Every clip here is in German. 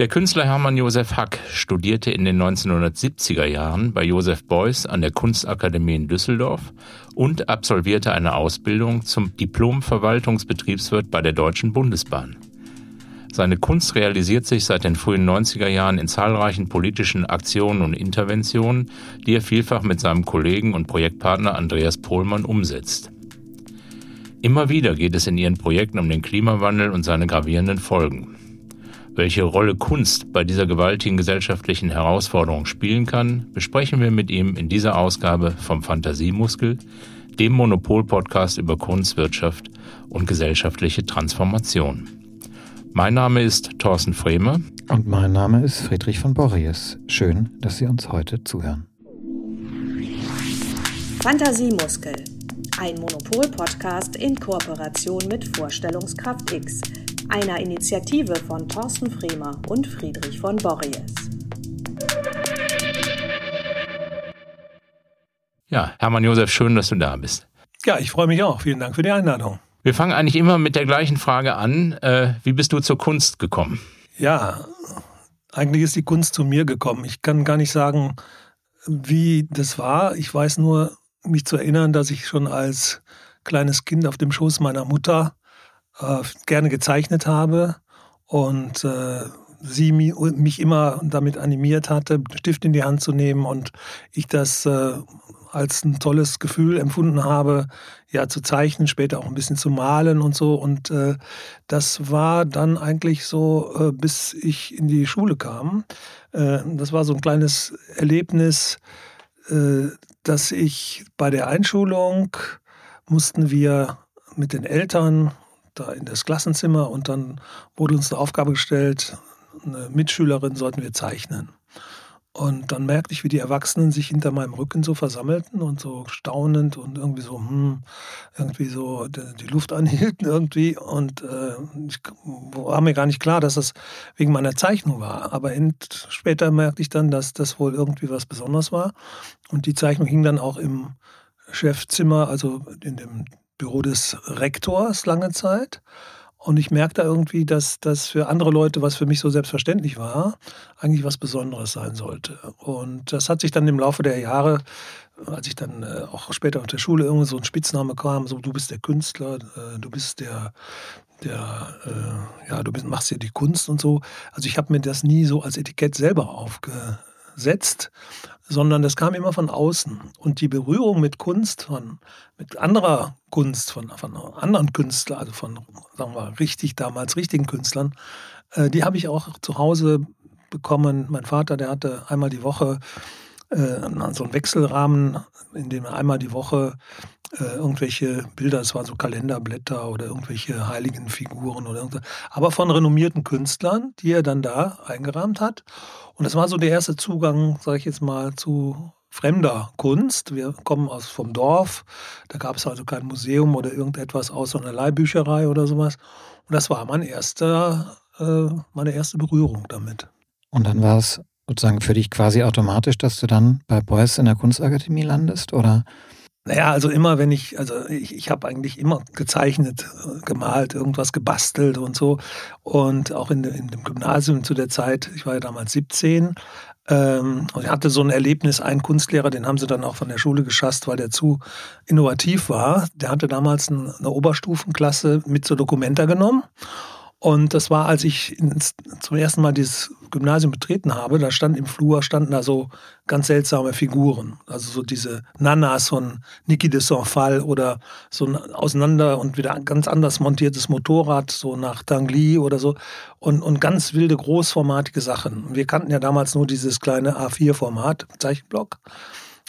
Der Künstler Hermann Josef Hack studierte in den 1970er Jahren bei Josef Beuys an der Kunstakademie in Düsseldorf und absolvierte eine Ausbildung zum Diplom-Verwaltungsbetriebswirt bei der Deutschen Bundesbahn. Seine Kunst realisiert sich seit den frühen 90er Jahren in zahlreichen politischen Aktionen und Interventionen, die er vielfach mit seinem Kollegen und Projektpartner Andreas Pohlmann umsetzt. Immer wieder geht es in ihren Projekten um den Klimawandel und seine gravierenden Folgen. Welche Rolle Kunst bei dieser gewaltigen gesellschaftlichen Herausforderung spielen kann, besprechen wir mit ihm in dieser Ausgabe vom Fantasiemuskel, dem Monopol-Podcast über Kunst, Wirtschaft und gesellschaftliche Transformation. Mein Name ist Thorsten Fremer. Und mein Name ist Friedrich von Borries. Schön, dass Sie uns heute zuhören. Fantasiemuskel, ein Monopol-Podcast in Kooperation mit Vorstellungskraft X einer Initiative von Thorsten Fremer und Friedrich von Borries. Ja, Hermann Josef, schön, dass du da bist. Ja, ich freue mich auch. Vielen Dank für die Einladung. Wir fangen eigentlich immer mit der gleichen Frage an. Äh, wie bist du zur Kunst gekommen? Ja, eigentlich ist die Kunst zu mir gekommen. Ich kann gar nicht sagen, wie das war. Ich weiß nur, mich zu erinnern, dass ich schon als kleines Kind auf dem Schoß meiner Mutter äh, gerne gezeichnet habe und äh, sie mich immer damit animiert hatte, Stift in die Hand zu nehmen und ich das äh, als ein tolles Gefühl empfunden habe, ja zu zeichnen, später auch ein bisschen zu malen und so. Und äh, das war dann eigentlich so, äh, bis ich in die Schule kam. Äh, das war so ein kleines Erlebnis, äh, dass ich bei der Einschulung mussten wir mit den Eltern da in das Klassenzimmer und dann wurde uns eine Aufgabe gestellt, eine Mitschülerin sollten wir zeichnen. Und dann merkte ich, wie die Erwachsenen sich hinter meinem Rücken so versammelten und so staunend und irgendwie so, hm, irgendwie so die Luft anhielten irgendwie. Und äh, ich war mir gar nicht klar, dass das wegen meiner Zeichnung war. Aber später merkte ich dann, dass das wohl irgendwie was Besonderes war. Und die Zeichnung hing dann auch im Chefzimmer, also in dem Büro des Rektors lange Zeit. Und ich merkte irgendwie, dass das für andere Leute, was für mich so selbstverständlich war, eigentlich was Besonderes sein sollte. Und das hat sich dann im Laufe der Jahre, als ich dann äh, auch später auf der Schule irgendwie so ein Spitzname kam, so du bist der Künstler, äh, du bist der, der, äh, ja, du bist, machst ja die Kunst und so. Also ich habe mir das nie so als Etikett selber aufgesetzt, sondern das kam immer von außen. Und die Berührung mit Kunst, von, mit anderer Kunst, von, von anderen Künstlern, also von, sagen wir, richtig damals richtigen Künstlern, äh, die habe ich auch zu Hause bekommen. Mein Vater, der hatte einmal die Woche äh, so einen Wechselrahmen, in dem er einmal die Woche äh, irgendwelche Bilder, es waren so Kalenderblätter oder irgendwelche heiligen Figuren oder irgendwas, aber von renommierten Künstlern, die er dann da eingerahmt hat. Und das war so der erste Zugang, sage ich jetzt mal, zu fremder Kunst. Wir kommen aus vom Dorf, da gab es also kein Museum oder irgendetwas außer einer Leihbücherei oder sowas. Und das war mein erster, äh, meine erste Berührung damit. Und dann war es sozusagen für dich quasi automatisch, dass du dann bei Beuys in der Kunstakademie landest, oder? Naja, also immer, wenn ich, also ich, ich habe eigentlich immer gezeichnet, gemalt, irgendwas gebastelt und so. Und auch in, in dem Gymnasium zu der Zeit, ich war ja damals 17, ähm, und ich hatte so ein Erlebnis, einen Kunstlehrer, den haben sie dann auch von der Schule geschasst, weil der zu innovativ war. Der hatte damals eine Oberstufenklasse mit zur Dokumenta genommen. Und das war, als ich zum ersten Mal dieses Gymnasium betreten habe, da stand im Flur, standen da so ganz seltsame Figuren. Also so diese Nanas von Niki de Saint-Phal oder so ein auseinander und wieder ganz anders montiertes Motorrad, so nach Tangli oder so. Und, und ganz wilde, großformatige Sachen. Wir kannten ja damals nur dieses kleine A4-Format, Zeichenblock.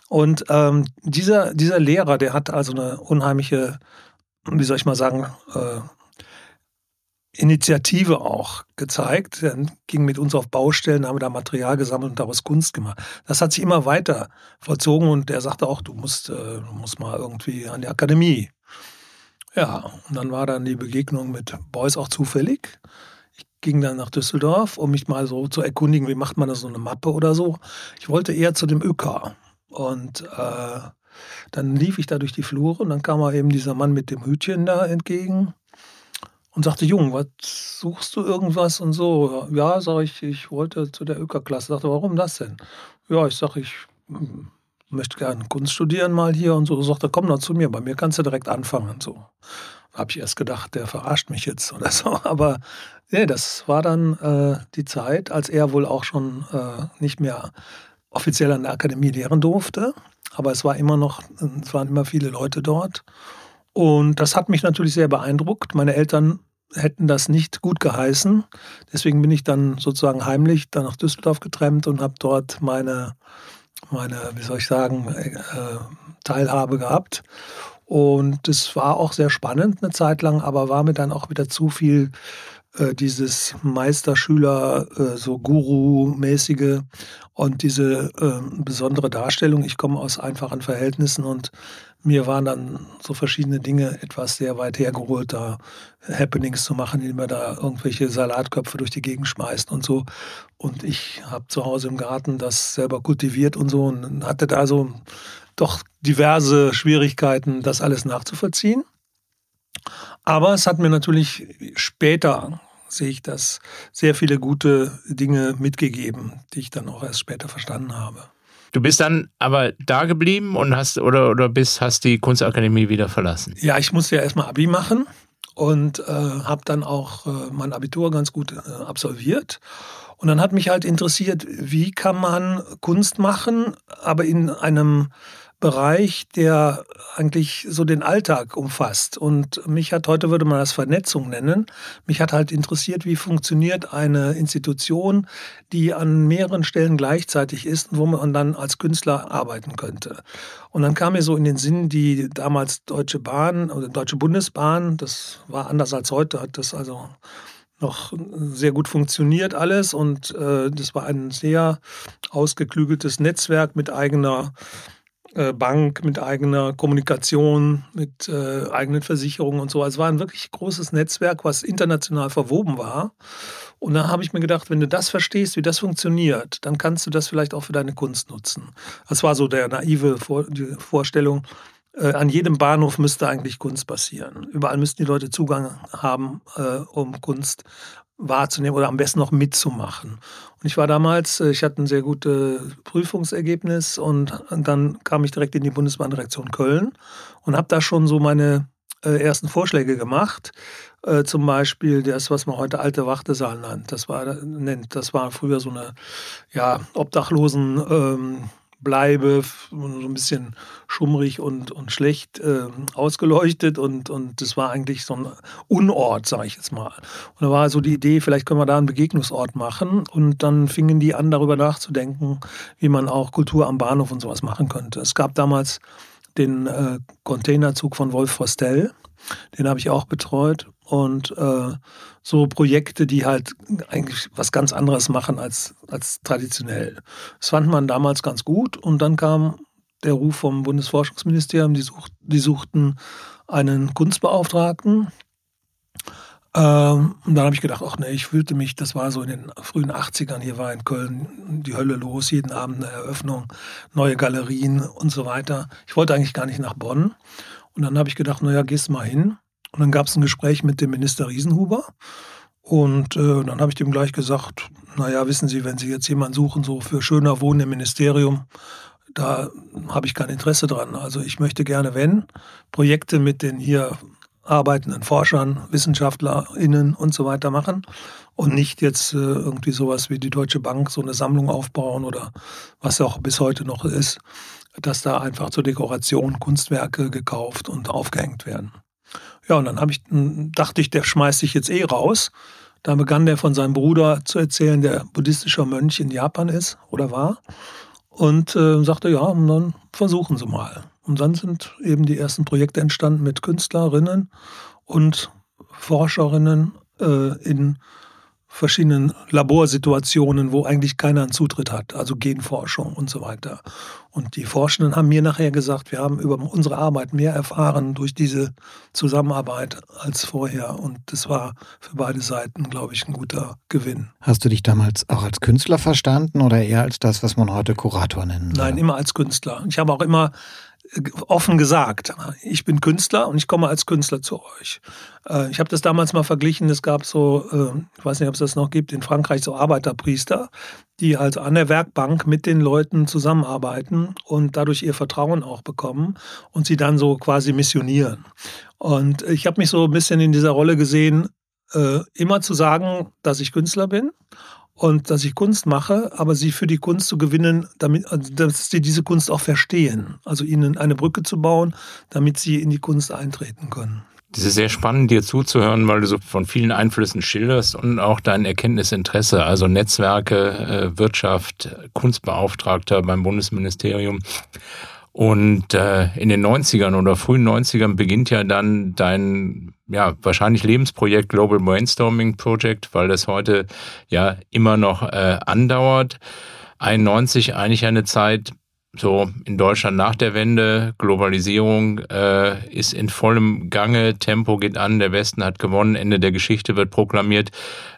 Und ähm, dieser, dieser Lehrer, der hat also eine unheimliche, wie soll ich mal sagen, äh, Initiative auch gezeigt. Dann ging mit uns auf Baustellen, haben da Material gesammelt und daraus Kunst gemacht. Das hat sich immer weiter vollzogen und er sagte auch, du musst, äh, du musst mal irgendwie an die Akademie. Ja, und dann war dann die Begegnung mit Beuys auch zufällig. Ich ging dann nach Düsseldorf, um mich mal so zu erkundigen, wie macht man das so eine Mappe oder so. Ich wollte eher zu dem ÖK. Und äh, dann lief ich da durch die Flure und dann kam mal eben dieser Mann mit dem Hütchen da entgegen und sagte, Jung, was suchst du irgendwas und so? Ja, sage ich, ich wollte zu der ÖK-Klasse. Sagte, warum das denn? Ja, ich sage, ich hm, möchte gerne Kunst studieren mal hier und so. Sagte, komm doch zu mir, bei mir kannst du direkt anfangen. So habe ich erst gedacht, der verarscht mich jetzt oder so. Aber nee, das war dann äh, die Zeit, als er wohl auch schon äh, nicht mehr offiziell an der Akademie lehren durfte. Aber es war immer noch, es waren immer viele Leute dort. Und das hat mich natürlich sehr beeindruckt. Meine Eltern hätten das nicht gut geheißen. Deswegen bin ich dann sozusagen heimlich dann nach Düsseldorf getrennt und habe dort meine, meine, wie soll ich sagen, äh, Teilhabe gehabt. Und es war auch sehr spannend eine Zeit lang, aber war mir dann auch wieder zu viel äh, dieses Meisterschüler, äh, so Guru-mäßige und diese äh, besondere Darstellung. Ich komme aus einfachen Verhältnissen und mir waren dann so verschiedene Dinge etwas sehr weit hergeholt, da Happenings zu machen, indem man da irgendwelche Salatköpfe durch die Gegend schmeißt und so. Und ich habe zu Hause im Garten das selber kultiviert und so und hatte da so doch diverse Schwierigkeiten, das alles nachzuvollziehen. Aber es hat mir natürlich später, sehe ich das, sehr viele gute Dinge mitgegeben, die ich dann auch erst später verstanden habe. Du bist dann aber da geblieben und hast oder, oder bist, hast die Kunstakademie wieder verlassen? Ja, ich musste ja erstmal Abi machen und äh, habe dann auch äh, mein Abitur ganz gut äh, absolviert. Und dann hat mich halt interessiert, wie kann man Kunst machen, aber in einem Bereich, der eigentlich so den Alltag umfasst. Und mich hat, heute würde man das Vernetzung nennen, mich hat halt interessiert, wie funktioniert eine Institution, die an mehreren Stellen gleichzeitig ist und wo man dann als Künstler arbeiten könnte. Und dann kam mir so in den Sinn die damals Deutsche Bahn oder Deutsche Bundesbahn, das war anders als heute, hat das also noch sehr gut funktioniert alles und äh, das war ein sehr ausgeklügeltes Netzwerk mit eigener Bank, mit eigener Kommunikation, mit äh, eigenen Versicherungen und so. Also es war ein wirklich großes Netzwerk, was international verwoben war. Und da habe ich mir gedacht, wenn du das verstehst, wie das funktioniert, dann kannst du das vielleicht auch für deine Kunst nutzen. Das war so der naive Vor Vorstellung. Äh, an jedem Bahnhof müsste eigentlich Kunst passieren. Überall müssten die Leute Zugang haben, äh, um Kunst wahrzunehmen oder am besten noch mitzumachen. Und ich war damals, äh, ich hatte ein sehr gutes Prüfungsergebnis und dann kam ich direkt in die Bundesbahndirektion Köln und habe da schon so meine äh, ersten Vorschläge gemacht. Äh, zum Beispiel das, was man heute alte Wartesaal nennt. Das war, nennt, das war früher so eine ja, Obdachlosen. Ähm, bleibe, so ein bisschen schummrig und, und schlecht äh, ausgeleuchtet und, und das war eigentlich so ein Unort, sage ich jetzt mal. Und da war so die Idee, vielleicht können wir da einen Begegnungsort machen und dann fingen die an, darüber nachzudenken, wie man auch Kultur am Bahnhof und sowas machen könnte. Es gab damals den äh, Containerzug von Wolf Vostell, den habe ich auch betreut und äh, so Projekte, die halt eigentlich was ganz anderes machen als, als traditionell. Das fand man damals ganz gut und dann kam der Ruf vom Bundesforschungsministerium, die, such, die suchten einen Kunstbeauftragten. Ähm, und dann habe ich gedacht, ach nee, ich fühlte mich, das war so in den frühen 80ern, hier war in Köln die Hölle los, jeden Abend eine Eröffnung, neue Galerien und so weiter. Ich wollte eigentlich gar nicht nach Bonn. Und dann habe ich gedacht, naja, gehst mal hin. Und dann gab es ein Gespräch mit dem Minister Riesenhuber. Und äh, dann habe ich dem gleich gesagt, naja, wissen Sie, wenn Sie jetzt jemanden suchen, so für schöner Wohnen im Ministerium, da habe ich kein Interesse dran. Also ich möchte gerne, wenn, Projekte mit den hier arbeitenden Forschern, WissenschaftlerInnen und so weiter machen und nicht jetzt äh, irgendwie sowas wie die Deutsche Bank so eine Sammlung aufbauen oder was auch bis heute noch ist, dass da einfach zur Dekoration Kunstwerke gekauft und aufgehängt werden. Ja, und dann ich, dachte ich, der schmeißt sich jetzt eh raus. Da begann der von seinem Bruder zu erzählen, der buddhistischer Mönch in Japan ist oder war. Und äh, sagte, ja, und dann versuchen Sie mal. Und dann sind eben die ersten Projekte entstanden mit Künstlerinnen und Forscherinnen äh, in verschiedenen Laborsituationen, wo eigentlich keiner einen Zutritt hat, also Genforschung und so weiter. Und die Forschenden haben mir nachher gesagt, wir haben über unsere Arbeit mehr erfahren durch diese Zusammenarbeit als vorher. Und das war für beide Seiten, glaube ich, ein guter Gewinn. Hast du dich damals auch als Künstler verstanden oder eher als das, was man heute Kurator nennen würde? Nein, immer als Künstler. Ich habe auch immer offen gesagt, ich bin Künstler und ich komme als Künstler zu euch. Äh, ich habe das damals mal verglichen, es gab so, äh, ich weiß nicht, ob es das noch gibt, in Frankreich so Arbeiterpriester, die halt an der Werkbank mit den Leuten zusammenarbeiten und dadurch ihr Vertrauen auch bekommen und sie dann so quasi missionieren. Und ich habe mich so ein bisschen in dieser Rolle gesehen, äh, immer zu sagen, dass ich Künstler bin und dass ich Kunst mache, aber sie für die Kunst zu gewinnen, damit, also dass sie diese Kunst auch verstehen. Also ihnen eine Brücke zu bauen, damit sie in die Kunst eintreten können. Das ist sehr spannend, dir zuzuhören, weil du so von vielen Einflüssen schilderst und auch dein Erkenntnisinteresse, also Netzwerke, äh, Wirtschaft, Kunstbeauftragter beim Bundesministerium. Und äh, in den 90ern oder frühen 90ern beginnt ja dann dein ja, wahrscheinlich Lebensprojekt Global Brainstorming Project, weil das heute ja immer noch äh, andauert. 91 eigentlich eine Zeit, so in Deutschland nach der Wende, Globalisierung äh, ist in vollem Gange, Tempo geht an, der Westen hat gewonnen, Ende der Geschichte wird proklamiert.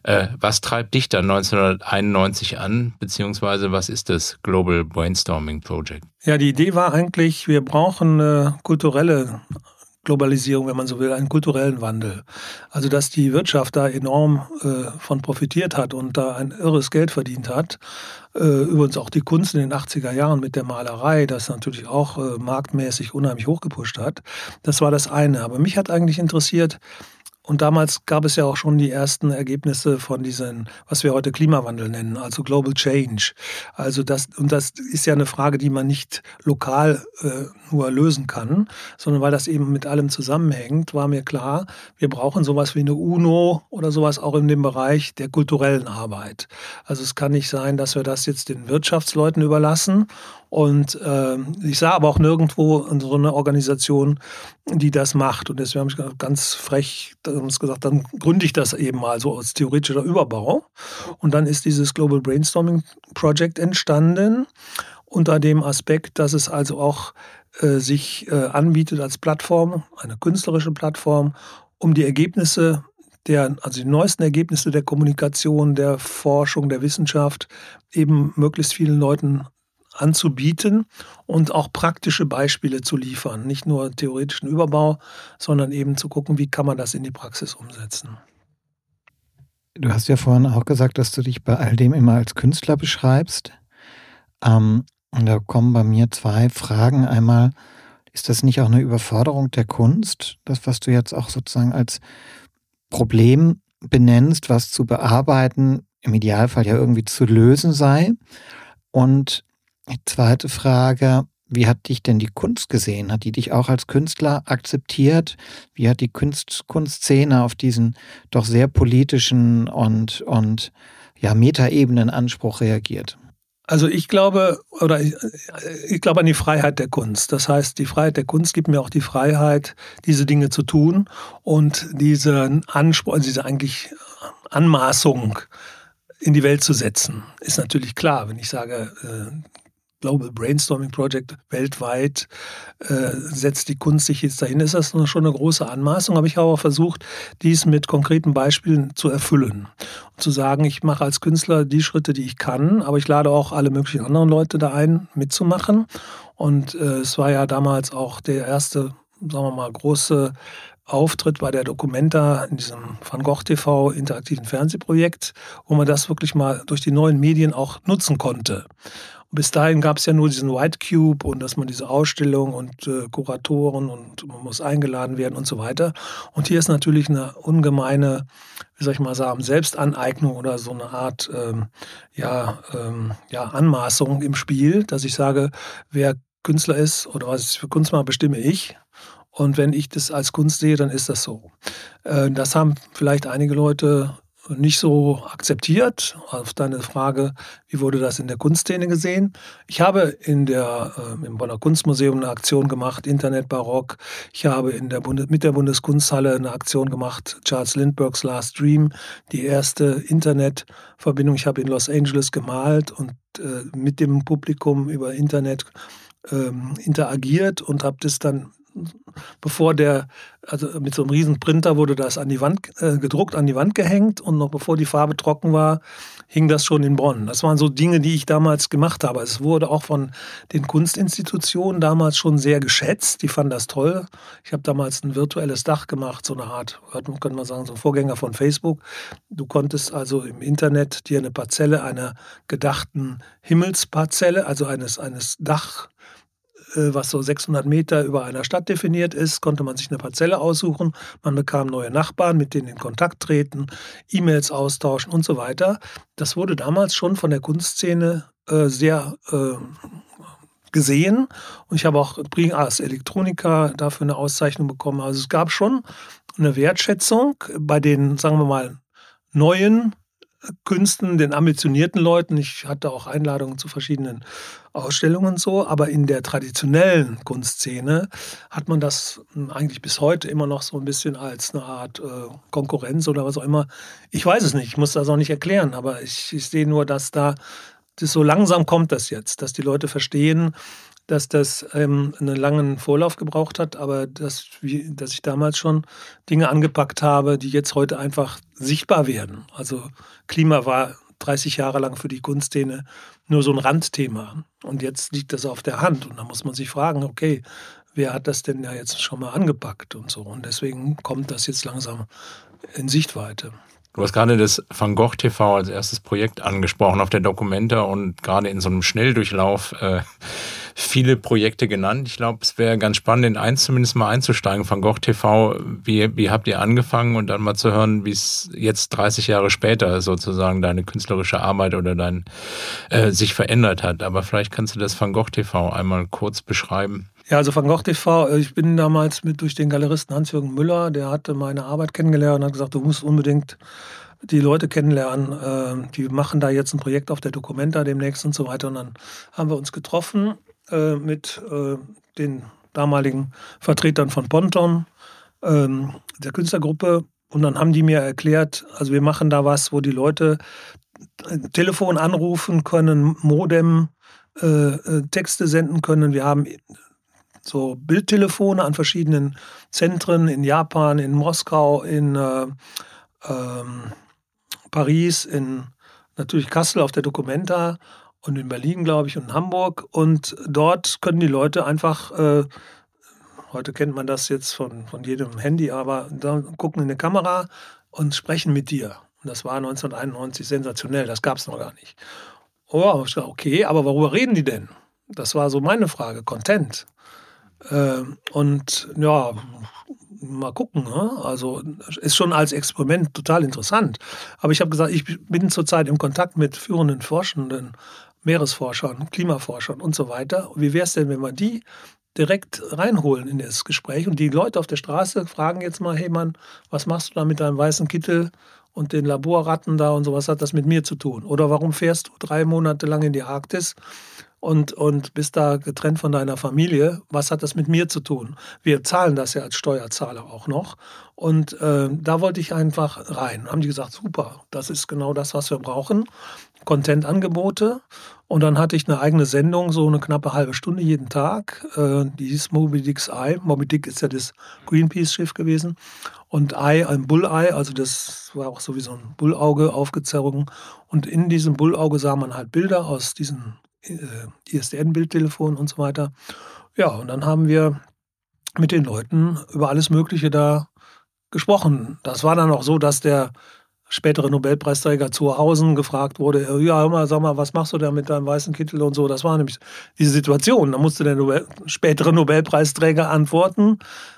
Äh, was treibt dich dann 1991 an, beziehungsweise was ist das Global Brainstorming Project? Ja, die Idee war eigentlich, wir brauchen eine kulturelle Globalisierung, wenn man so will, einen kulturellen Wandel. Also dass die Wirtschaft da enorm äh, von profitiert hat und da ein irres Geld verdient hat. Äh, übrigens auch die Kunst in den 80er Jahren mit der Malerei, das natürlich auch äh, marktmäßig unheimlich hochgepusht hat. Das war das eine. Aber mich hat eigentlich interessiert, und damals gab es ja auch schon die ersten Ergebnisse von diesen, was wir heute Klimawandel nennen, also Global Change. Also das, und das ist ja eine Frage, die man nicht lokal äh, nur lösen kann, sondern weil das eben mit allem zusammenhängt, war mir klar, wir brauchen sowas wie eine UNO oder sowas auch in dem Bereich der kulturellen Arbeit. Also es kann nicht sein, dass wir das jetzt den Wirtschaftsleuten überlassen und äh, ich sah aber auch nirgendwo so eine Organisation, die das macht. Und deswegen habe ich ganz frech gesagt, dann gründe ich das eben mal so als theoretischer Überbau. Und dann ist dieses Global Brainstorming Project entstanden unter dem Aspekt, dass es also auch äh, sich äh, anbietet als Plattform, eine künstlerische Plattform, um die Ergebnisse der, also die neuesten Ergebnisse der Kommunikation, der Forschung, der Wissenschaft eben möglichst vielen Leuten anzubieten und auch praktische Beispiele zu liefern. Nicht nur theoretischen Überbau, sondern eben zu gucken, wie kann man das in die Praxis umsetzen. Du hast ja vorhin auch gesagt, dass du dich bei all dem immer als Künstler beschreibst. Ähm, und da kommen bei mir zwei Fragen. Einmal, ist das nicht auch eine Überforderung der Kunst, das, was du jetzt auch sozusagen als Problem benennst, was zu bearbeiten, im Idealfall ja irgendwie zu lösen sei? Und zweite Frage, wie hat dich denn die Kunst gesehen? Hat die dich auch als Künstler akzeptiert? Wie hat die Kunst, Kunstszene auf diesen doch sehr politischen und, und ja, Metaebenen-Anspruch reagiert? Also ich glaube, oder ich, ich, glaube an die Freiheit der Kunst. Das heißt, die Freiheit der Kunst gibt mir auch die Freiheit, diese Dinge zu tun und diese Anspruch, also diese eigentlich Anmaßung in die Welt zu setzen. Ist natürlich klar, wenn ich sage, äh, Global Brainstorming Project weltweit äh, setzt die Kunst sich jetzt dahin, ist das schon eine große Anmaßung. Aber ich habe auch versucht, dies mit konkreten Beispielen zu erfüllen. Und zu sagen, ich mache als Künstler die Schritte, die ich kann, aber ich lade auch alle möglichen anderen Leute da ein, mitzumachen. Und äh, es war ja damals auch der erste, sagen wir mal, große Auftritt bei der Documenta in diesem Van Gogh TV interaktiven Fernsehprojekt, wo man das wirklich mal durch die neuen Medien auch nutzen konnte bis dahin gab es ja nur diesen White Cube und dass man diese Ausstellung und äh, Kuratoren und man muss eingeladen werden und so weiter. Und hier ist natürlich eine ungemeine, wie soll ich mal sagen, Selbstaneignung oder so eine Art ähm, ja, ähm, ja, Anmaßung im Spiel, dass ich sage, wer Künstler ist oder was ich für Kunst mache, bestimme ich. Und wenn ich das als Kunst sehe, dann ist das so. Äh, das haben vielleicht einige Leute nicht so akzeptiert. Auf deine Frage, wie wurde das in der Kunstszene gesehen? Ich habe in der, äh, im Bonner Kunstmuseum eine Aktion gemacht, Internet Barock. Ich habe in der Bundes mit der Bundeskunsthalle eine Aktion gemacht, Charles Lindberghs Last Dream, die erste Internetverbindung. Ich habe in Los Angeles gemalt und äh, mit dem Publikum über Internet ähm, interagiert und habe das dann bevor der, also mit so einem riesen Printer wurde das an die Wand äh, gedruckt, an die Wand gehängt und noch bevor die Farbe trocken war, hing das schon in Bonn. Das waren so Dinge, die ich damals gemacht habe. Es wurde auch von den Kunstinstitutionen damals schon sehr geschätzt. Die fanden das toll. Ich habe damals ein virtuelles Dach gemacht, so eine Art, könnte man sagen, so ein Vorgänger von Facebook. Du konntest also im Internet dir eine Parzelle einer gedachten Himmelsparzelle, also eines, eines Dach, was so 600 Meter über einer Stadt definiert ist, konnte man sich eine Parzelle aussuchen. Man bekam neue Nachbarn, mit denen in Kontakt treten, E-Mails austauschen und so weiter. Das wurde damals schon von der Kunstszene äh, sehr äh, gesehen. Und ich habe auch als Elektroniker dafür eine Auszeichnung bekommen. Also es gab schon eine Wertschätzung bei den, sagen wir mal, neuen Künsten, den ambitionierten Leuten. Ich hatte auch Einladungen zu verschiedenen Ausstellungen und so, aber in der traditionellen Kunstszene hat man das eigentlich bis heute immer noch so ein bisschen als eine Art äh, Konkurrenz oder was auch immer. Ich weiß es nicht, ich muss das auch nicht erklären, aber ich, ich sehe nur, dass da das so langsam kommt das jetzt, dass die Leute verstehen, dass das ähm, einen langen Vorlauf gebraucht hat, aber dass, wie, dass ich damals schon Dinge angepackt habe, die jetzt heute einfach sichtbar werden. Also Klima war 30 Jahre lang für die Kunstszene nur so ein Randthema. Und jetzt liegt das auf der Hand. Und da muss man sich fragen, okay, wer hat das denn ja jetzt schon mal angepackt und so. Und deswegen kommt das jetzt langsam in Sichtweite. Du hast gerade das Van Gogh TV als erstes Projekt angesprochen auf der Dokumenta und gerade in so einem Schnelldurchlauf äh, viele Projekte genannt. Ich glaube, es wäre ganz spannend, in eins zumindest mal einzusteigen. Van Gogh TV, wie, wie habt ihr angefangen und dann mal zu hören, wie es jetzt 30 Jahre später sozusagen deine künstlerische Arbeit oder dein äh, sich verändert hat. Aber vielleicht kannst du das Van Gogh TV einmal kurz beschreiben. Ja, also Van Gogh TV, äh, ich bin damals mit durch den Galeristen Hans-Jürgen Müller, der hatte meine Arbeit kennengelernt und hat gesagt, du musst unbedingt die Leute kennenlernen. Äh, die machen da jetzt ein Projekt auf der Documenta demnächst und so weiter. Und dann haben wir uns getroffen äh, mit äh, den damaligen Vertretern von Ponton, ähm, der Künstlergruppe. Und dann haben die mir erklärt, also wir machen da was, wo die Leute Telefon anrufen können, Modem, äh, Texte senden können. Wir haben so Bildtelefone an verschiedenen Zentren in Japan, in Moskau, in äh, ähm, Paris, in natürlich Kassel auf der Documenta und in Berlin, glaube ich, und in Hamburg. Und dort können die Leute einfach, äh, heute kennt man das jetzt von, von jedem Handy, aber da gucken in eine Kamera und sprechen mit dir. Und das war 1991 sensationell, das gab es noch gar nicht. Oh, okay, aber worüber reden die denn? Das war so meine Frage, Content. Äh, und ja, mal gucken. Ne? Also ist schon als Experiment total interessant. Aber ich habe gesagt, ich bin zurzeit im Kontakt mit führenden Forschenden Meeresforschern, Klimaforschern und so weiter. Wie wäre es denn, wenn wir die direkt reinholen in das Gespräch und die Leute auf der Straße fragen jetzt mal, hey Mann, was machst du da mit deinem weißen Kittel und den Laborratten da und so, was hat das mit mir zu tun? Oder warum fährst du drei Monate lang in die Arktis und, und bist da getrennt von deiner Familie. Was hat das mit mir zu tun? Wir zahlen das ja als Steuerzahler auch noch. Und äh, da wollte ich einfach rein. Haben die gesagt, super, das ist genau das, was wir brauchen. Content-Angebote. Und dann hatte ich eine eigene Sendung, so eine knappe halbe Stunde jeden Tag. Äh, die hieß Moby Dick's Eye. Moby Dick ist ja das Greenpeace-Schiff gewesen. Und Eye, ein Bulleye, also das war auch so wie so ein Bullauge aufgezogen. Und in diesem Bullauge sah man halt Bilder aus diesen ISDN-Bildtelefon und so weiter. Ja, und dann haben wir mit den Leuten über alles Mögliche da gesprochen. Das war dann auch so, dass der spätere Nobelpreisträger Zuhausen gefragt wurde, ja, hör mal, sag mal, was machst du da mit deinem weißen Kittel und so. Das war nämlich diese Situation. Da musste der Nobel, spätere Nobelpreisträger antworten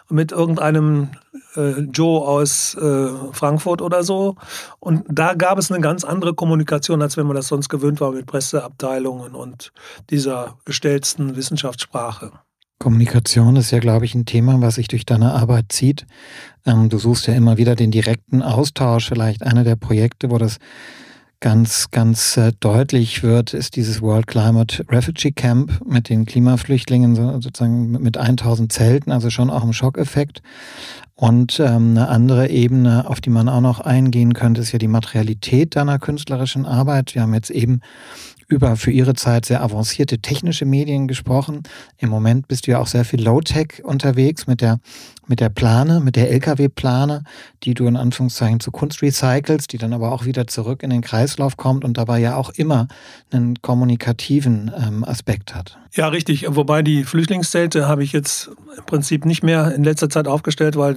mit irgendeinem äh, Joe aus äh, Frankfurt oder so. Und da gab es eine ganz andere Kommunikation, als wenn man das sonst gewöhnt war mit Presseabteilungen und dieser gestellten Wissenschaftssprache. Kommunikation ist ja, glaube ich, ein Thema, was sich durch deine Arbeit zieht. Ähm, du suchst ja immer wieder den direkten Austausch. Vielleicht einer der Projekte, wo das ganz, ganz äh, deutlich wird, ist dieses World Climate Refugee Camp mit den Klimaflüchtlingen, sozusagen mit 1000 Zelten, also schon auch ein Schockeffekt. Und ähm, eine andere Ebene, auf die man auch noch eingehen könnte, ist ja die Materialität deiner künstlerischen Arbeit. Wir haben jetzt eben über für ihre Zeit sehr avancierte technische Medien gesprochen. Im Moment bist du ja auch sehr viel Low-Tech unterwegs mit der, mit der Plane, mit der LKW-Plane, die du in Anführungszeichen zu Kunst recycelst, die dann aber auch wieder zurück in den Kreislauf kommt und dabei ja auch immer einen kommunikativen ähm, Aspekt hat. Ja, richtig. Wobei die Flüchtlingszelte habe ich jetzt im Prinzip nicht mehr in letzter Zeit aufgestellt, weil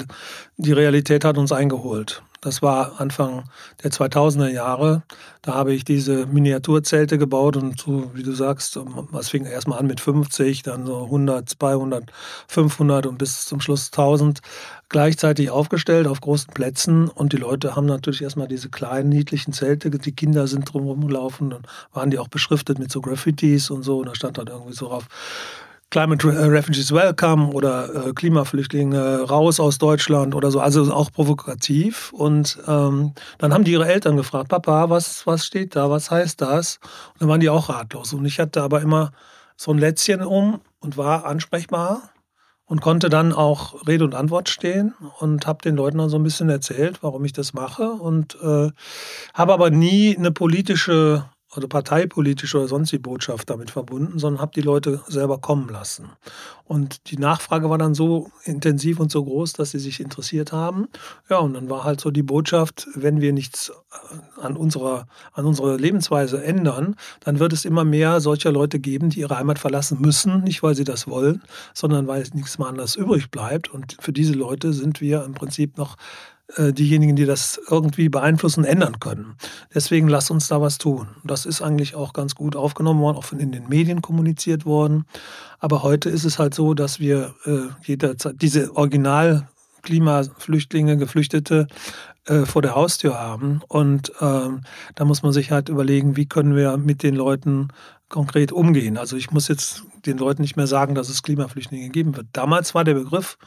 die Realität hat uns eingeholt. Das war Anfang der 2000er Jahre. Da habe ich diese Miniaturzelte gebaut und so, wie du sagst, was fing erstmal an mit 50, dann so 100, 200, 500 und bis zum Schluss 1000 gleichzeitig aufgestellt auf großen Plätzen. Und die Leute haben natürlich erstmal diese kleinen, niedlichen Zelte. Die Kinder sind drumherum gelaufen. Dann waren die auch beschriftet mit so Graffitis und so. Und da stand dann irgendwie so drauf, Climate äh, Refugees Welcome oder äh, Klimaflüchtlinge raus aus Deutschland oder so, also auch provokativ. Und ähm, dann haben die ihre Eltern gefragt, Papa, was, was steht da, was heißt das? Und dann waren die auch ratlos. Und ich hatte aber immer so ein Lätzchen um und war ansprechbar und konnte dann auch Rede und Antwort stehen und habe den Leuten dann so ein bisschen erzählt, warum ich das mache und äh, habe aber nie eine politische oder parteipolitische oder sonstige Botschaft damit verbunden, sondern habe die Leute selber kommen lassen. Und die Nachfrage war dann so intensiv und so groß, dass sie sich interessiert haben. Ja, und dann war halt so die Botschaft, wenn wir nichts äh, an unserer, an unserer Lebensweise ändern, dann wird es immer mehr solcher Leute geben, die ihre Heimat verlassen müssen, nicht weil sie das wollen, sondern weil nichts mehr anders übrig bleibt. Und für diese Leute sind wir im Prinzip noch diejenigen, die das irgendwie beeinflussen, ändern können. Deswegen lass uns da was tun. Das ist eigentlich auch ganz gut aufgenommen worden, auch in den Medien kommuniziert worden. Aber heute ist es halt so, dass wir äh, jederzeit diese Original Klimaflüchtlinge, Geflüchtete äh, vor der Haustür haben. Und ähm, da muss man sich halt überlegen, wie können wir mit den Leuten konkret umgehen. Also ich muss jetzt den Leuten nicht mehr sagen, dass es Klimaflüchtlinge geben wird. Damals war der Begriff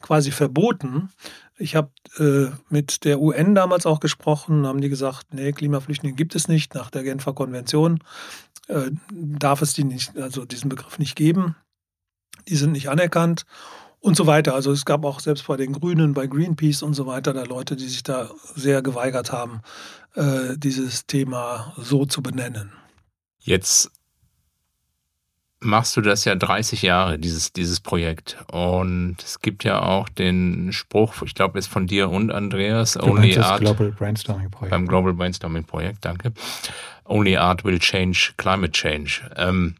quasi verboten. Ich habe äh, mit der UN damals auch gesprochen, haben die gesagt, nee, Klimaflüchtlinge gibt es nicht. Nach der Genfer Konvention äh, darf es die nicht, also diesen Begriff nicht geben. Die sind nicht anerkannt und so weiter. Also es gab auch selbst bei den Grünen, bei Greenpeace und so weiter, da Leute, die sich da sehr geweigert haben, äh, dieses Thema so zu benennen. Jetzt machst du das ja 30 Jahre, dieses, dieses Projekt. Und es gibt ja auch den Spruch, ich glaube, ist von dir und Andreas, du Only Art. Global Brainstorming Projekt. Beim Global Brainstorming Projekt, danke. Only Art will change climate change. Ähm,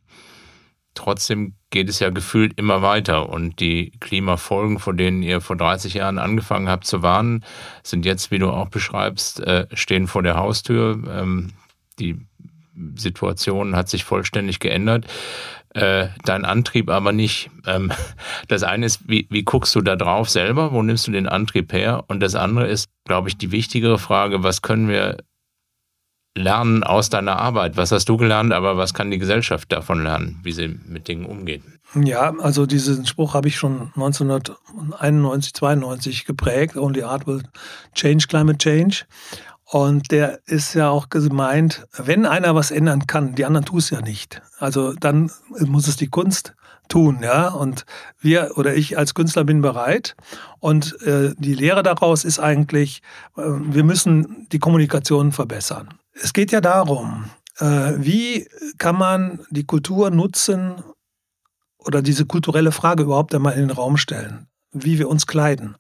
trotzdem geht es ja gefühlt immer weiter und die Klimafolgen, vor denen ihr vor 30 Jahren angefangen habt zu warnen, sind jetzt, wie du auch beschreibst, äh, stehen vor der Haustür. Ähm, die Situation hat sich vollständig geändert äh, dein Antrieb aber nicht. Ähm, das eine ist, wie, wie guckst du da drauf selber? Wo nimmst du den Antrieb her? Und das andere ist, glaube ich, die wichtigere Frage, was können wir lernen aus deiner Arbeit? Was hast du gelernt, aber was kann die Gesellschaft davon lernen, wie sie mit Dingen umgeht? Ja, also diesen Spruch habe ich schon 1991, 92 geprägt. Only Art will change climate change. Und der ist ja auch gemeint, wenn einer was ändern kann, die anderen tun es ja nicht. Also dann muss es die Kunst tun, ja. Und wir oder ich als Künstler bin bereit. Und äh, die Lehre daraus ist eigentlich, äh, wir müssen die Kommunikation verbessern. Es geht ja darum, äh, wie kann man die Kultur nutzen oder diese kulturelle Frage überhaupt einmal in den Raum stellen, wie wir uns kleiden,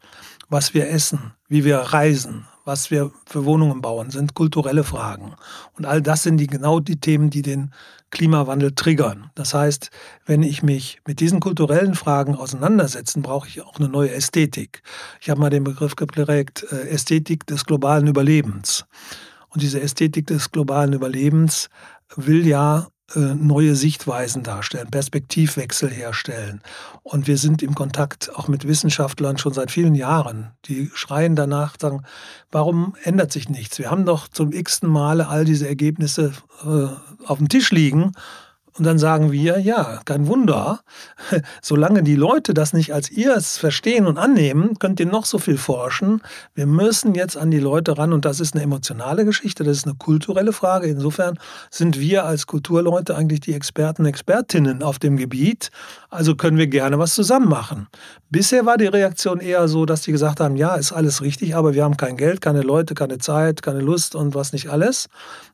was wir essen, wie wir reisen, was wir für Wohnungen bauen, sind kulturelle Fragen. Und all das sind die, genau die Themen, die den Klimawandel triggern. Das heißt, wenn ich mich mit diesen kulturellen Fragen auseinandersetze, brauche ich auch eine neue Ästhetik. Ich habe mal den Begriff geprägt, äh, Ästhetik des globalen Überlebens. Und diese Ästhetik des globalen Überlebens will ja neue Sichtweisen darstellen, Perspektivwechsel herstellen. Und wir sind im Kontakt auch mit Wissenschaftlern schon seit vielen Jahren. Die schreien danach, sagen, warum ändert sich nichts? Wir haben doch zum x-ten Male all diese Ergebnisse äh, auf dem Tisch liegen. Und dann sagen wir, ja, kein Wunder, solange die Leute das nicht als ihr es verstehen und annehmen, könnt ihr noch so viel forschen. Wir müssen jetzt an die Leute ran und das ist eine emotionale Geschichte, das ist eine kulturelle Frage. Insofern sind wir als Kulturleute eigentlich die Experten, Expertinnen auf dem Gebiet. Also können wir gerne was zusammen machen. Bisher war die Reaktion eher so, dass die gesagt haben, ja, ist alles richtig, aber wir haben kein Geld, keine Leute, keine Zeit, keine Lust und was nicht alles.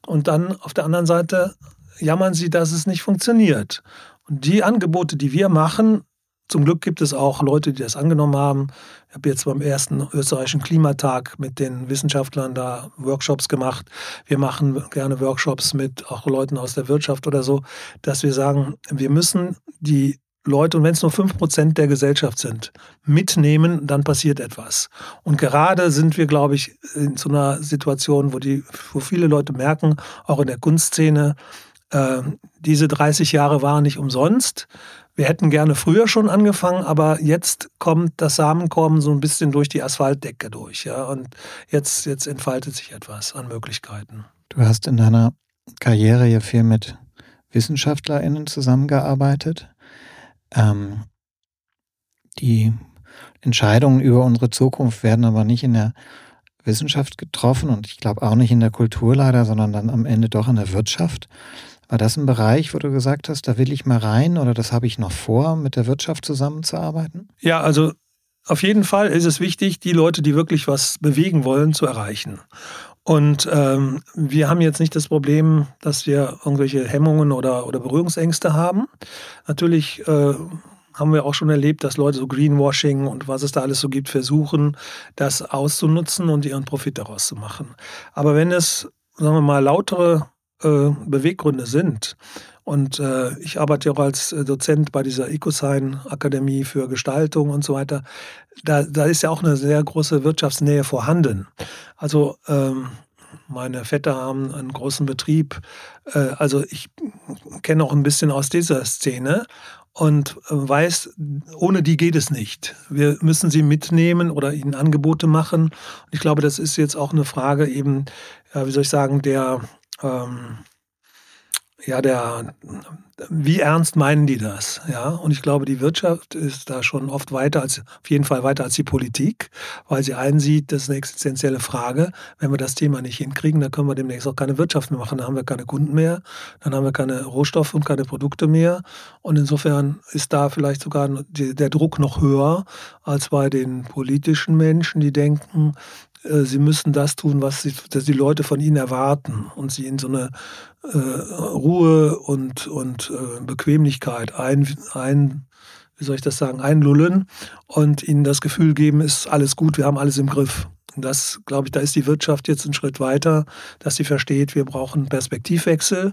Und dann auf der anderen Seite jammern sie, dass es nicht funktioniert. Und die Angebote, die wir machen, zum Glück gibt es auch Leute, die das angenommen haben. Ich habe jetzt beim ersten österreichischen Klimatag mit den Wissenschaftlern da Workshops gemacht. Wir machen gerne Workshops mit auch Leuten aus der Wirtschaft oder so, dass wir sagen, wir müssen die Leute, und wenn es nur fünf Prozent der Gesellschaft sind, mitnehmen, dann passiert etwas. Und gerade sind wir, glaube ich, in so einer Situation, wo, die, wo viele Leute merken, auch in der Kunstszene, äh, diese 30 Jahre waren nicht umsonst. Wir hätten gerne früher schon angefangen, aber jetzt kommt das Samenkorn so ein bisschen durch die Asphaltdecke durch. Ja? Und jetzt, jetzt entfaltet sich etwas an Möglichkeiten. Du hast in deiner Karriere ja viel mit WissenschaftlerInnen zusammengearbeitet. Ähm, die Entscheidungen über unsere Zukunft werden aber nicht in der Wissenschaft getroffen und ich glaube auch nicht in der Kultur leider, sondern dann am Ende doch in der Wirtschaft. War das ein Bereich, wo du gesagt hast, da will ich mal rein oder das habe ich noch vor, mit der Wirtschaft zusammenzuarbeiten? Ja, also auf jeden Fall ist es wichtig, die Leute, die wirklich was bewegen wollen, zu erreichen. Und ähm, wir haben jetzt nicht das Problem, dass wir irgendwelche Hemmungen oder, oder Berührungsängste haben. Natürlich äh, haben wir auch schon erlebt, dass Leute so Greenwashing und was es da alles so gibt, versuchen, das auszunutzen und ihren Profit daraus zu machen. Aber wenn es, sagen wir mal, lautere Beweggründe sind. Und äh, ich arbeite auch als äh, Dozent bei dieser EcoSign-Akademie für Gestaltung und so weiter. Da, da ist ja auch eine sehr große Wirtschaftsnähe vorhanden. Also ähm, meine Vetter haben einen großen Betrieb. Äh, also ich kenne auch ein bisschen aus dieser Szene und äh, weiß, ohne die geht es nicht. Wir müssen sie mitnehmen oder ihnen Angebote machen. Und ich glaube, das ist jetzt auch eine Frage eben, ja, wie soll ich sagen, der ähm, ja, der, wie ernst meinen die das? Ja, und ich glaube, die Wirtschaft ist da schon oft weiter als, auf jeden Fall weiter als die Politik, weil sie einsieht, das ist eine existenzielle Frage. Wenn wir das Thema nicht hinkriegen, dann können wir demnächst auch keine Wirtschaft mehr machen. Dann haben wir keine Kunden mehr, dann haben wir keine Rohstoffe und keine Produkte mehr. Und insofern ist da vielleicht sogar der Druck noch höher als bei den politischen Menschen, die denken, sie müssen das tun, was, sie, dass die Leute von ihnen erwarten und sie in so eine äh, Ruhe und, und äh, Bequemlichkeit ein, ein, wie soll ich das sagen, einlullen und ihnen das Gefühl geben, ist alles gut, wir haben alles im Griff. Und das, glaube ich, da ist die Wirtschaft jetzt einen Schritt weiter, dass sie versteht, wir brauchen Perspektivwechsel,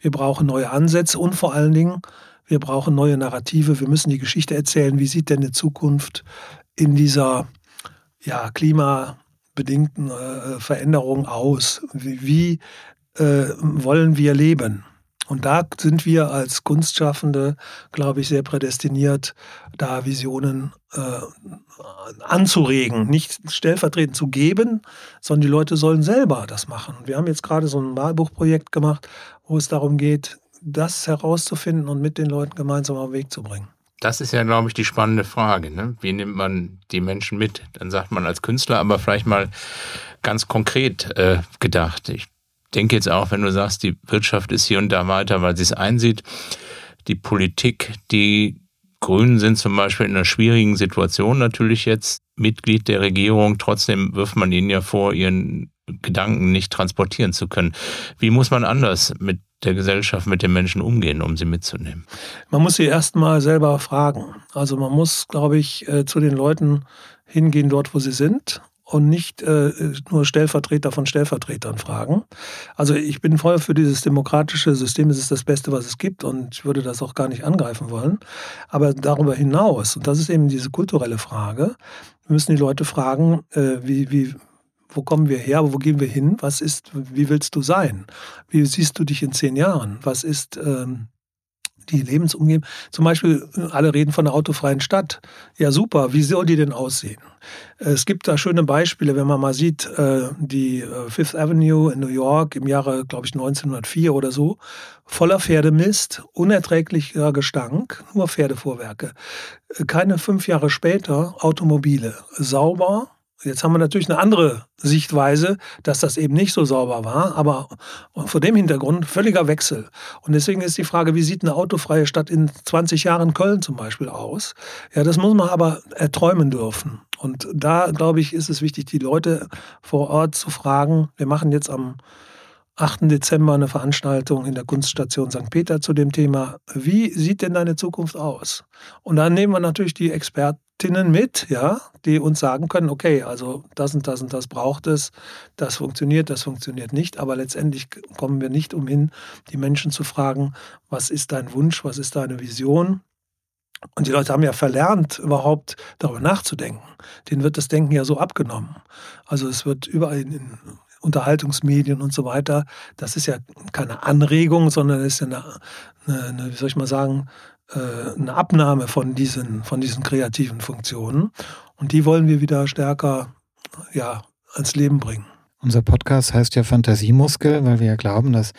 wir brauchen neue Ansätze und vor allen Dingen, wir brauchen neue Narrative, wir müssen die Geschichte erzählen, wie sieht denn eine Zukunft in dieser ja, Klima, bedingten äh, Veränderungen aus? Wie, wie äh, wollen wir leben? Und da sind wir als Kunstschaffende, glaube ich, sehr prädestiniert, da Visionen äh, anzuregen, nicht stellvertretend zu geben, sondern die Leute sollen selber das machen. Wir haben jetzt gerade so ein Malbuchprojekt gemacht, wo es darum geht, das herauszufinden und mit den Leuten gemeinsam auf den Weg zu bringen. Das ist ja, glaube ich, die spannende Frage. Ne? Wie nimmt man die Menschen mit? Dann sagt man als Künstler, aber vielleicht mal ganz konkret äh, gedacht. Ich denke jetzt auch, wenn du sagst, die Wirtschaft ist hier und da weiter, weil sie es einsieht. Die Politik, die Grünen sind zum Beispiel in einer schwierigen Situation natürlich jetzt Mitglied der Regierung. Trotzdem wirft man ihnen ja vor, ihren Gedanken nicht transportieren zu können. Wie muss man anders mit der Gesellschaft, mit den Menschen umgehen, um sie mitzunehmen? Man muss sie erst mal selber fragen. Also man muss, glaube ich, äh, zu den Leuten hingehen, dort, wo sie sind und nicht äh, nur Stellvertreter von Stellvertretern fragen. Also ich bin voll für dieses demokratische System, es ist das Beste, was es gibt und ich würde das auch gar nicht angreifen wollen. Aber darüber hinaus, und das ist eben diese kulturelle Frage, müssen die Leute fragen, äh, wie, wie, wo kommen wir her, wo gehen wir hin, was ist, wie willst du sein, wie siehst du dich in zehn Jahren, was ist ähm, die Lebensumgebung. Zum Beispiel, alle reden von einer autofreien Stadt. Ja, super. Wie soll die denn aussehen? Es gibt da schöne Beispiele, wenn man mal sieht, äh, die äh, Fifth Avenue in New York im Jahre, glaube ich, 1904 oder so, voller Pferdemist, unerträglicher Gestank, nur Pferdefuhrwerke. Keine fünf Jahre später Automobile, sauber, Jetzt haben wir natürlich eine andere Sichtweise, dass das eben nicht so sauber war, aber vor dem Hintergrund völliger Wechsel. Und deswegen ist die Frage, wie sieht eine autofreie Stadt in 20 Jahren Köln zum Beispiel aus? Ja, das muss man aber erträumen dürfen. Und da, glaube ich, ist es wichtig, die Leute vor Ort zu fragen. Wir machen jetzt am 8. Dezember eine Veranstaltung in der Kunststation St. Peter zu dem Thema, wie sieht denn deine Zukunft aus? Und dann nehmen wir natürlich die Expertinnen mit, ja, die uns sagen können, okay, also das und das und das braucht es, das funktioniert, das funktioniert nicht, aber letztendlich kommen wir nicht umhin, die Menschen zu fragen, was ist dein Wunsch, was ist deine Vision? Und die Leute haben ja verlernt, überhaupt darüber nachzudenken. Denen wird das Denken ja so abgenommen. Also es wird überall in, Unterhaltungsmedien und so weiter. Das ist ja keine Anregung, sondern ist ja eine, eine, eine wie soll ich mal sagen, äh, eine Abnahme von diesen, von diesen kreativen Funktionen. Und die wollen wir wieder stärker ja, ans Leben bringen. Unser Podcast heißt ja Fantasiemuskel, weil wir ja glauben, dass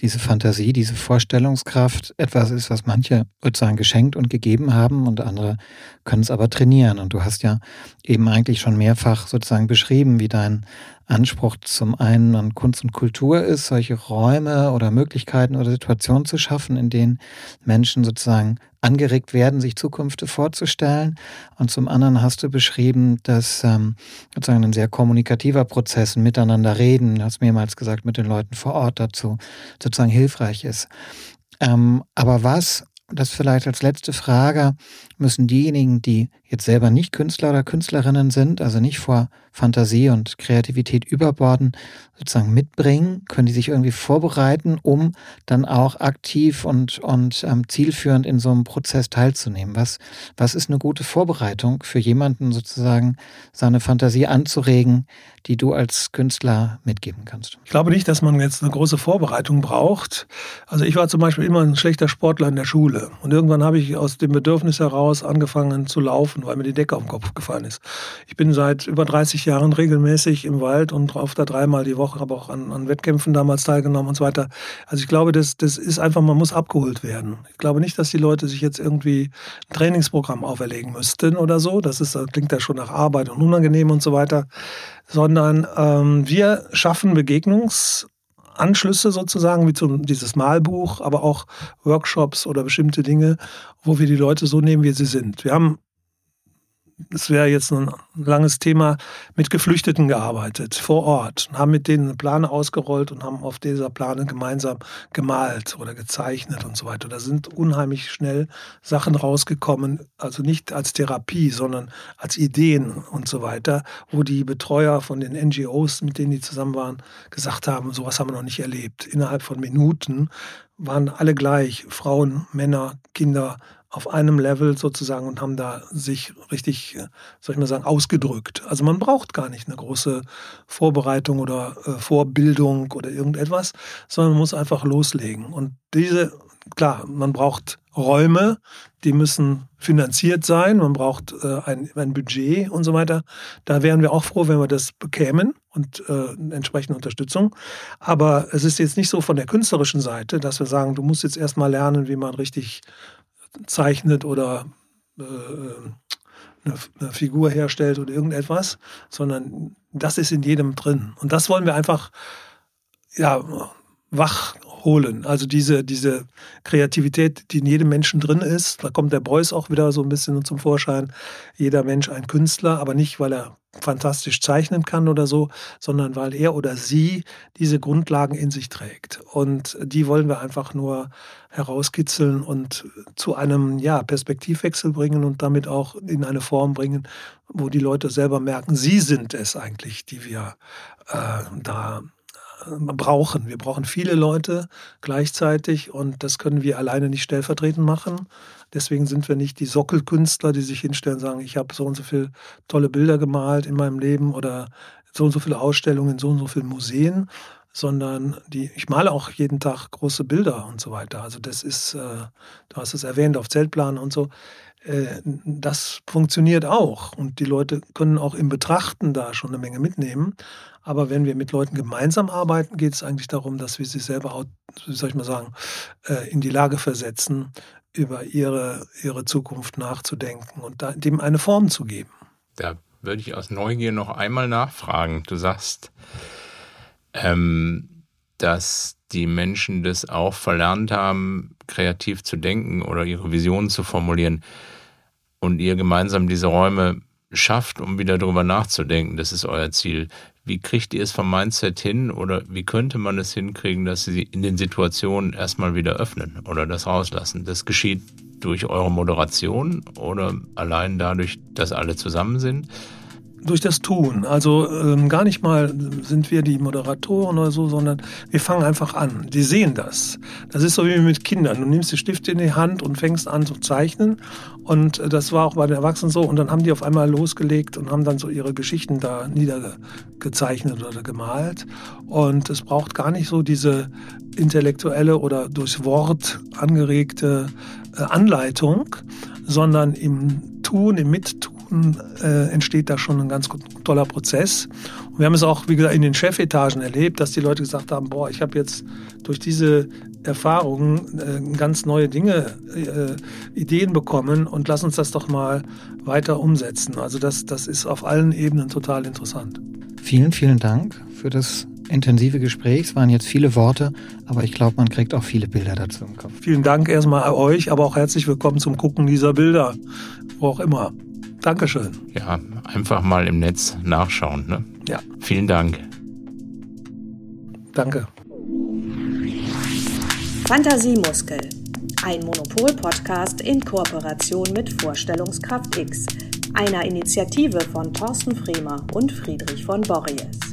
diese Fantasie, diese Vorstellungskraft etwas ist, was manche sozusagen geschenkt und gegeben haben und andere können es aber trainieren. Und du hast ja eben eigentlich schon mehrfach sozusagen beschrieben, wie dein Anspruch zum einen an Kunst und Kultur ist, solche Räume oder Möglichkeiten oder Situationen zu schaffen, in denen Menschen sozusagen angeregt werden, sich Zukünfte vorzustellen. Und zum anderen hast du beschrieben, dass ähm, sozusagen ein sehr kommunikativer Prozess, ein Miteinander reden, hast mehrmals gesagt, mit den Leuten vor Ort dazu sozusagen hilfreich ist. Ähm, aber was, das vielleicht als letzte Frage, müssen diejenigen, die jetzt selber nicht Künstler oder Künstlerinnen sind, also nicht vor Fantasie und Kreativität überborden, sozusagen mitbringen? Können die sich irgendwie vorbereiten, um dann auch aktiv und, und ähm, zielführend in so einem Prozess teilzunehmen? Was, was ist eine gute Vorbereitung für jemanden sozusagen, seine Fantasie anzuregen, die du als Künstler mitgeben kannst? Ich glaube nicht, dass man jetzt eine große Vorbereitung braucht. Also ich war zum Beispiel immer ein schlechter Sportler in der Schule und irgendwann habe ich aus dem Bedürfnis heraus angefangen zu laufen, weil mir die Decke auf den Kopf gefallen ist. Ich bin seit über 30 Jahren regelmäßig im Wald und drauf da dreimal die Woche, aber auch an, an Wettkämpfen damals teilgenommen und so weiter. Also ich glaube, das, das ist einfach, man muss abgeholt werden. Ich glaube nicht, dass die Leute sich jetzt irgendwie ein Trainingsprogramm auferlegen müssten oder so. Das ist, das klingt ja schon nach Arbeit und unangenehm und so weiter. Sondern ähm, wir schaffen Begegnungs- Anschlüsse sozusagen, wie zum, dieses Malbuch, aber auch Workshops oder bestimmte Dinge, wo wir die Leute so nehmen, wie sie sind. Wir haben das wäre jetzt ein langes Thema, mit Geflüchteten gearbeitet, vor Ort, haben mit denen eine Plane ausgerollt und haben auf dieser Plane gemeinsam gemalt oder gezeichnet und so weiter. Da sind unheimlich schnell Sachen rausgekommen, also nicht als Therapie, sondern als Ideen und so weiter, wo die Betreuer von den NGOs, mit denen die zusammen waren, gesagt haben, sowas haben wir noch nicht erlebt. Innerhalb von Minuten waren alle gleich, Frauen, Männer, Kinder, auf einem Level sozusagen und haben da sich richtig, äh, soll ich mal sagen, ausgedrückt. Also man braucht gar nicht eine große Vorbereitung oder äh, Vorbildung oder irgendetwas, sondern man muss einfach loslegen. Und diese, klar, man braucht Räume, die müssen finanziert sein, man braucht äh, ein, ein Budget und so weiter. Da wären wir auch froh, wenn wir das bekämen und äh, entsprechende Unterstützung. Aber es ist jetzt nicht so von der künstlerischen Seite, dass wir sagen, du musst jetzt erstmal lernen, wie man richtig zeichnet oder äh, eine, eine, Figur herstellt oder irgendetwas, sondern das ist in jedem drin. Und das wollen wir einfach ja, wach. Also diese, diese Kreativität, die in jedem Menschen drin ist. Da kommt der Beuys auch wieder so ein bisschen zum Vorschein. Jeder Mensch ein Künstler, aber nicht, weil er fantastisch zeichnen kann oder so, sondern weil er oder sie diese Grundlagen in sich trägt. Und die wollen wir einfach nur herauskitzeln und zu einem ja, Perspektivwechsel bringen und damit auch in eine Form bringen, wo die Leute selber merken, sie sind es eigentlich, die wir äh, da brauchen. Wir brauchen viele Leute gleichzeitig und das können wir alleine nicht stellvertretend machen. Deswegen sind wir nicht die Sockelkünstler, die sich hinstellen und sagen, ich habe so und so viele tolle Bilder gemalt in meinem Leben oder so und so viele Ausstellungen in so und so vielen Museen, sondern die, ich male auch jeden Tag große Bilder und so weiter. Also das ist, äh, du hast es erwähnt, auf Zeltplan und so. Äh, das funktioniert auch und die Leute können auch im Betrachten da schon eine Menge mitnehmen. Aber wenn wir mit Leuten gemeinsam arbeiten, geht es eigentlich darum, dass wir sie selber, wie soll ich mal sagen, äh, in die Lage versetzen, über ihre, ihre Zukunft nachzudenken und dem eine Form zu geben. Da würde ich aus Neugier noch einmal nachfragen. Du sagst, ähm, dass die Menschen das auch verlernt haben, kreativ zu denken oder ihre Visionen zu formulieren und ihr gemeinsam diese Räume schafft, um wieder darüber nachzudenken. Das ist euer Ziel. Wie kriegt ihr es vom Mindset hin oder wie könnte man es hinkriegen, dass sie in den Situationen erstmal wieder öffnen oder das rauslassen? Das geschieht durch eure Moderation oder allein dadurch, dass alle zusammen sind? Durch das Tun. Also ähm, gar nicht mal sind wir die Moderatoren oder so, sondern wir fangen einfach an. Die sehen das. Das ist so wie mit Kindern. Du nimmst die Stifte in die Hand und fängst an zu zeichnen. Und äh, das war auch bei den Erwachsenen so. Und dann haben die auf einmal losgelegt und haben dann so ihre Geschichten da niedergezeichnet oder gemalt. Und es braucht gar nicht so diese intellektuelle oder durchs Wort angeregte äh, Anleitung, sondern im Tun, im Mittun äh, entsteht da schon ein ganz toller Prozess. Und wir haben es auch, wie gesagt, in den Chefetagen erlebt, dass die Leute gesagt haben, boah, ich habe jetzt durch diese Erfahrungen äh, ganz neue Dinge, äh, Ideen bekommen und lass uns das doch mal weiter umsetzen. Also das, das ist auf allen Ebenen total interessant. Vielen, vielen Dank für das intensive Gespräch. Es waren jetzt viele Worte, aber ich glaube, man kriegt auch viele Bilder dazu im Kopf. Vielen Dank erstmal euch, aber auch herzlich willkommen zum Gucken dieser Bilder, wo auch immer. Dankeschön. Ja, einfach mal im Netz nachschauen. Ne? Ja. Vielen Dank. Danke. Fantasiemuskel. Ein Monopol-Podcast in Kooperation mit Vorstellungskraft X, einer Initiative von Thorsten Fremer und Friedrich von Borries.